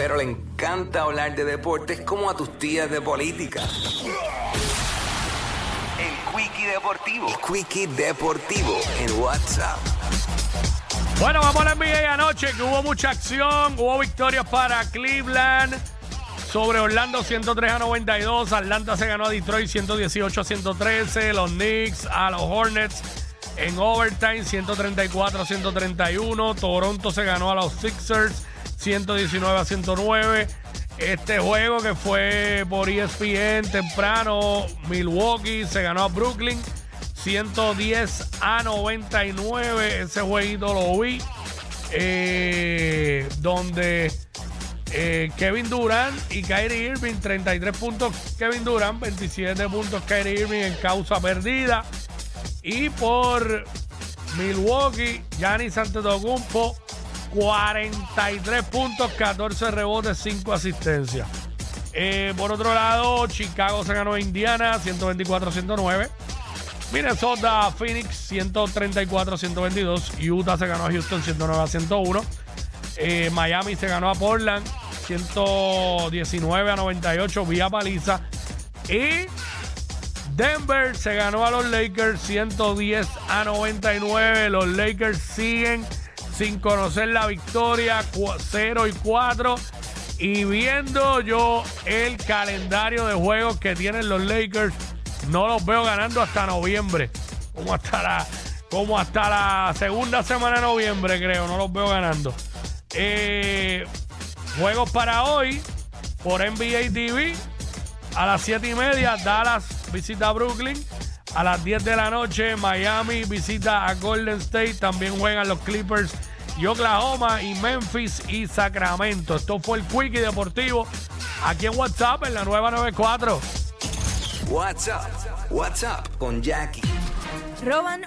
pero le encanta hablar de deportes como a tus tías de política. El Quickie Deportivo. El Quickie Deportivo en WhatsApp. Bueno, vamos a la NBA anoche, que hubo mucha acción, hubo victorias para Cleveland sobre Orlando 103 a 92, Atlanta se ganó a Detroit 118 a 113, los Knicks a los Hornets en overtime 134 a 131, Toronto se ganó a los Sixers 119 a 109. Este juego que fue por ESPN temprano, Milwaukee se ganó a Brooklyn 110 a 99. Ese jueguito lo vi. eh, donde eh, Kevin Durant y Kyrie Irving, 33 puntos Kevin Durant, 27 puntos Kyrie Irving en causa perdida. Y por Milwaukee, Giannis Antetokounmpo, 43 puntos, 14 rebotes, 5 asistencias. Eh, por otro lado, Chicago se ganó a Indiana, 124-109. Minnesota, Phoenix, 134-122. Utah se ganó a Houston, 109-101. Eh, Miami se ganó a Portland, 119 a 98, vía paliza. Y Denver se ganó a los Lakers, 110 a 99. Los Lakers siguen sin conocer la victoria, 0 y 4. Y viendo yo el calendario de juegos que tienen los Lakers, no los veo ganando hasta noviembre. Como hasta la, como hasta la segunda semana de noviembre, creo. No los veo ganando. Eh, juegos para hoy por NBA TV. A las 7 y media, Dallas visita Brooklyn. A las 10 de la noche, Miami visita a Golden State. También juegan los Clippers y Oklahoma y Memphis y Sacramento. Esto fue el Quickie Deportivo aquí en WhatsApp en la nueva 94. WhatsApp. WhatsApp con Jackie. Roban